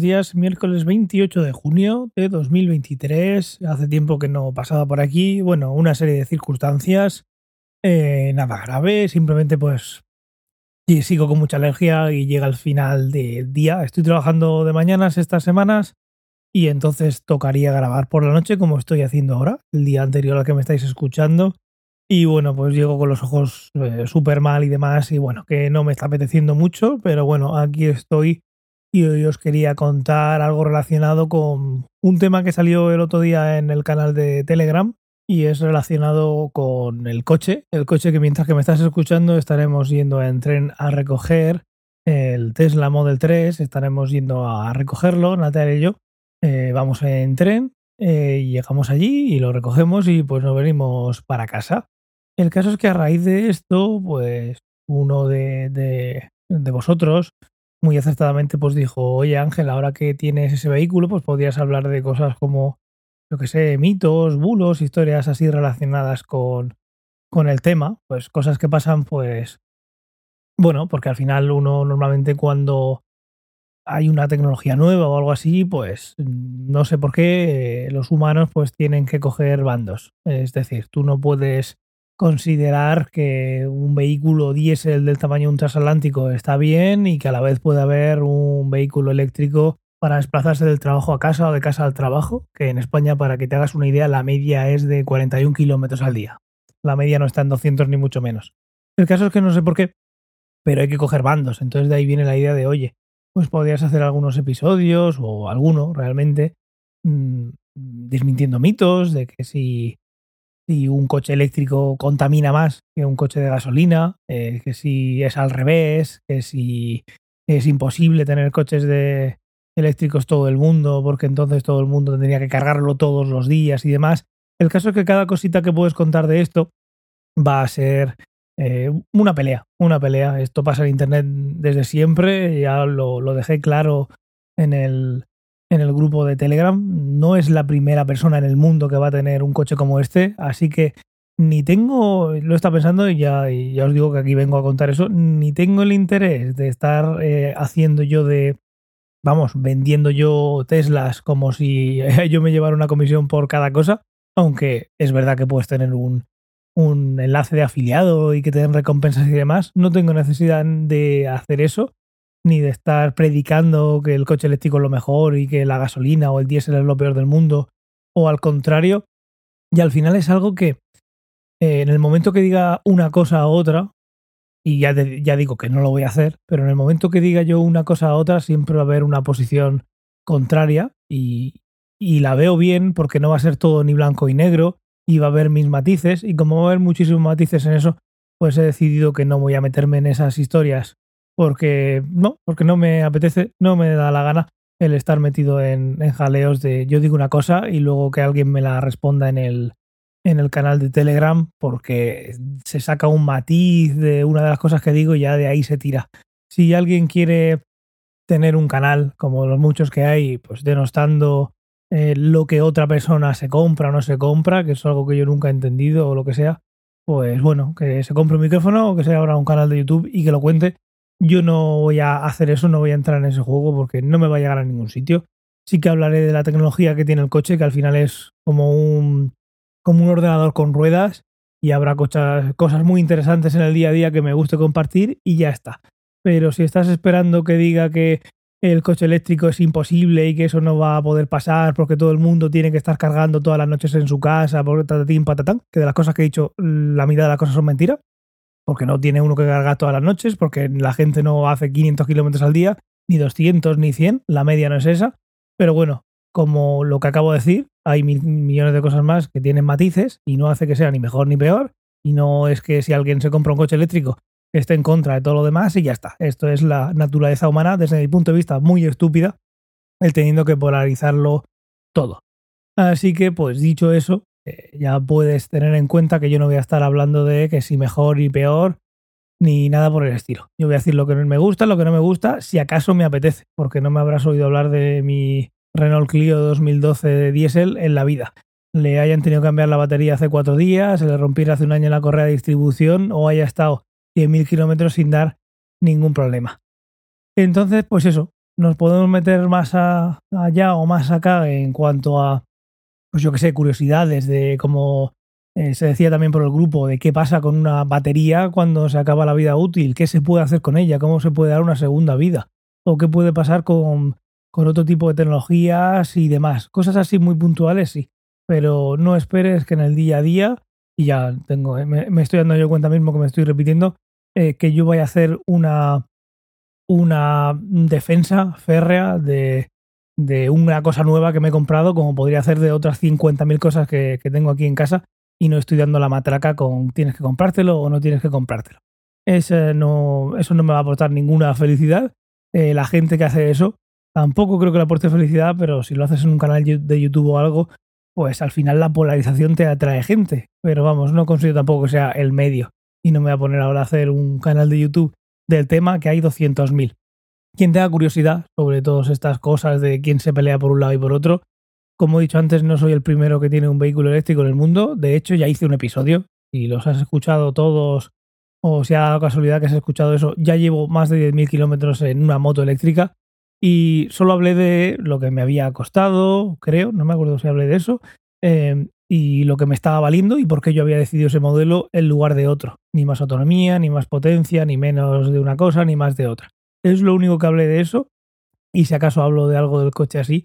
días. Miércoles 28 de junio de 2023. Hace tiempo que no pasaba por aquí. Bueno, una serie de circunstancias. Eh, nada grave, simplemente pues y sigo con mucha alergia y llega el final del día. Estoy trabajando de mañanas estas semanas y entonces tocaría grabar por la noche como estoy haciendo ahora, el día anterior al que me estáis escuchando. Y bueno, pues llego con los ojos eh, súper mal y demás y bueno, que no me está apeteciendo mucho, pero bueno, aquí estoy y hoy os quería contar algo relacionado con un tema que salió el otro día en el canal de Telegram y es relacionado con el coche, el coche que mientras que me estás escuchando estaremos yendo en tren a recoger el Tesla Model 3, estaremos yendo a recogerlo, Natalia y yo, eh, vamos en tren, eh, llegamos allí y lo recogemos y pues nos venimos para casa. El caso es que a raíz de esto, pues uno de, de, de vosotros muy acertadamente pues dijo, oye Ángel, ahora que tienes ese vehículo, pues podrías hablar de cosas como, yo que sé, mitos, bulos, historias así relacionadas con, con el tema, pues cosas que pasan pues, bueno, porque al final uno normalmente cuando hay una tecnología nueva o algo así, pues no sé por qué eh, los humanos pues tienen que coger bandos. Es decir, tú no puedes considerar que un vehículo diésel del tamaño de un transatlántico está bien y que a la vez puede haber un vehículo eléctrico para desplazarse del trabajo a casa o de casa al trabajo, que en España, para que te hagas una idea, la media es de 41 kilómetros al día. La media no está en 200 ni mucho menos. El caso es que no sé por qué, pero hay que coger bandos. Entonces de ahí viene la idea de, oye, pues podrías hacer algunos episodios o alguno realmente mmm, desmintiendo mitos de que si si un coche eléctrico contamina más que un coche de gasolina, eh, que si es al revés, que si es imposible tener coches de eléctricos todo el mundo, porque entonces todo el mundo tendría que cargarlo todos los días y demás. El caso es que cada cosita que puedes contar de esto va a ser eh, una pelea, una pelea. Esto pasa en Internet desde siempre, ya lo, lo dejé claro en el, en el grupo de Telegram. No es la primera persona en el mundo que va a tener un coche como este, así que ni tengo, lo está pensando y ya, y ya os digo que aquí vengo a contar eso, ni tengo el interés de estar eh, haciendo yo de, vamos, vendiendo yo Teslas como si yo me llevara una comisión por cada cosa, aunque es verdad que puedes tener un, un enlace de afiliado y que te den recompensas y demás, no tengo necesidad de hacer eso ni de estar predicando que el coche eléctrico es lo mejor y que la gasolina o el diésel es lo peor del mundo, o al contrario. Y al final es algo que eh, en el momento que diga una cosa a otra, y ya, ya digo que no lo voy a hacer, pero en el momento que diga yo una cosa a otra, siempre va a haber una posición contraria y, y la veo bien porque no va a ser todo ni blanco y negro y va a haber mis matices y como va a haber muchísimos matices en eso, pues he decidido que no voy a meterme en esas historias porque no, porque no me apetece, no me da la gana el estar metido en, en, jaleos de yo digo una cosa y luego que alguien me la responda en el, en el canal de Telegram porque se saca un matiz de una de las cosas que digo y ya de ahí se tira. Si alguien quiere tener un canal como los muchos que hay, pues denostando eh, lo que otra persona se compra o no se compra, que es algo que yo nunca he entendido o lo que sea, pues bueno, que se compre un micrófono o que se abra un canal de YouTube y que lo cuente yo no voy a hacer eso, no voy a entrar en ese juego porque no me va a llegar a ningún sitio. Sí que hablaré de la tecnología que tiene el coche, que al final es como un, como un ordenador con ruedas y habrá cosas, muy interesantes en el día a día que me guste compartir y ya está. Pero si estás esperando que diga que el coche eléctrico es imposible y que eso no va a poder pasar porque todo el mundo tiene que estar cargando todas las noches en su casa, por tatatín, patatán, que de las cosas que he dicho, la mitad de las cosas son mentiras, porque no tiene uno que cargar todas las noches, porque la gente no hace 500 kilómetros al día, ni 200, ni 100, la media no es esa. Pero bueno, como lo que acabo de decir, hay mil millones de cosas más que tienen matices y no hace que sea ni mejor ni peor. Y no es que si alguien se compra un coche eléctrico esté en contra de todo lo demás y ya está. Esto es la naturaleza humana desde mi punto de vista muy estúpida, el teniendo que polarizarlo todo. Así que, pues dicho eso, eh, ya puedes tener en cuenta que yo no voy a estar hablando de que si mejor y peor, ni nada por el estilo. Yo voy a decir lo que me gusta, lo que no me gusta, si acaso me apetece, porque no me habrás oído hablar de mi Renault Clio 2012 de diésel en la vida. Le hayan tenido que cambiar la batería hace cuatro días, se le rompiera hace un año la correa de distribución o haya estado 100.000 kilómetros sin dar ningún problema. Entonces, pues eso, nos podemos meter más allá o más acá en cuanto a, pues yo que sé, curiosidades de cómo eh, se decía también por el grupo, de qué pasa con una batería cuando se acaba la vida útil, qué se puede hacer con ella, cómo se puede dar una segunda vida, o qué puede pasar con, con otro tipo de tecnologías y demás. Cosas así muy puntuales, sí, pero no esperes que en el día a día, y ya tengo, eh, me, estoy dando yo cuenta mismo que me estoy repitiendo, eh, que yo vaya a hacer una una defensa férrea de, de, una cosa nueva que me he comprado, como podría hacer de otras 50.000 cosas que, tengo aquí en casa, y no estoy dando la matraca con tienes que comprártelo o no tienes que comprártelo. no, eso no me va a aportar ninguna felicidad. Eh, la gente que hace eso tampoco creo que le aporte felicidad, pero si lo haces en un canal de YouTube o algo, pues al final la polarización te atrae gente. Pero vamos, no considero tampoco que sea el medio. Y no me voy a poner ahora a hacer un canal de YouTube del tema que hay 200.000. Quien tenga curiosidad sobre todas estas cosas de quién se pelea por un lado y por otro, como he dicho antes, no soy el primero que tiene un vehículo eléctrico en el mundo. De hecho, ya hice un episodio y los has escuchado todos, o si ha casualidad que has escuchado eso, ya llevo más de 10.000 kilómetros en una moto eléctrica y solo hablé de lo que me había costado, creo, no me acuerdo si hablé de eso, eh, y lo que me estaba valiendo y por qué yo había decidido ese modelo en lugar de otro. Ni más autonomía, ni más potencia, ni menos de una cosa, ni más de otra. Es lo único que hablé de eso. Y si acaso hablo de algo del coche así,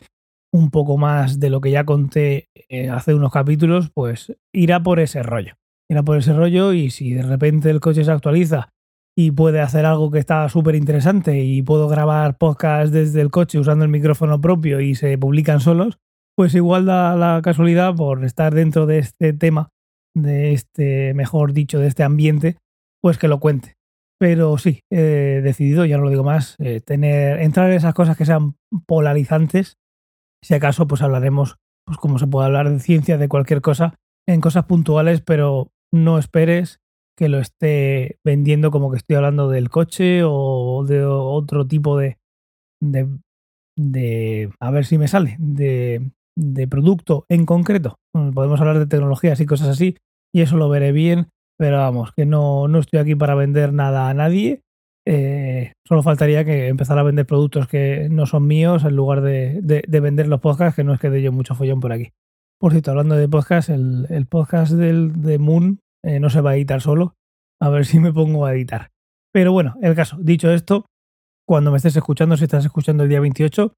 un poco más de lo que ya conté eh, hace unos capítulos, pues irá por ese rollo. Irá por ese rollo y si de repente el coche se actualiza y puede hacer algo que está súper interesante y puedo grabar podcast desde el coche usando el micrófono propio y se publican solos, pues igual da la casualidad por estar dentro de este tema, de este, mejor dicho, de este ambiente, pues que lo cuente. Pero sí, he decidido, ya no lo digo más, eh, tener, entrar en esas cosas que sean polarizantes. Si acaso, pues hablaremos, pues como se puede hablar de ciencia, de cualquier cosa, en cosas puntuales, pero no esperes que lo esté vendiendo como que estoy hablando del coche o de otro tipo de, de, de a ver si me sale, de de producto en concreto. podemos hablar de tecnologías y cosas así, y eso lo veré bien, pero vamos, que no, no estoy aquí para vender nada a nadie. Eh, solo faltaría que empezara a vender productos que no son míos en lugar de, de, vender los podcasts, que no es que dé yo mucho follón por aquí. Por cierto, hablando de podcast, el, el podcast del, de Moon eh, no se va a editar solo. A ver si me pongo a editar. Pero bueno, el caso, dicho esto, cuando me estés escuchando, si estás escuchando el día 28,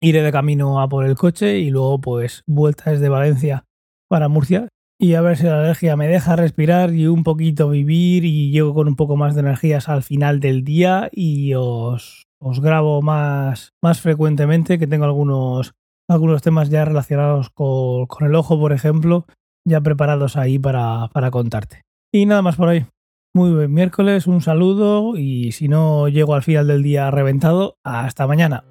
iré de camino a por el coche y luego pues vuelta desde Valencia para Murcia y a ver si la alergia me deja respirar y un poquito vivir y llego con un poco más de energías al final del día y os, os grabo más, más frecuentemente que tengo algunos, algunos temas ya relacionados con, con el ojo, por ejemplo, ya preparados ahí para, para contarte. Y nada más por ahí. Muy buen miércoles, un saludo y si no llego al final del día reventado, hasta mañana.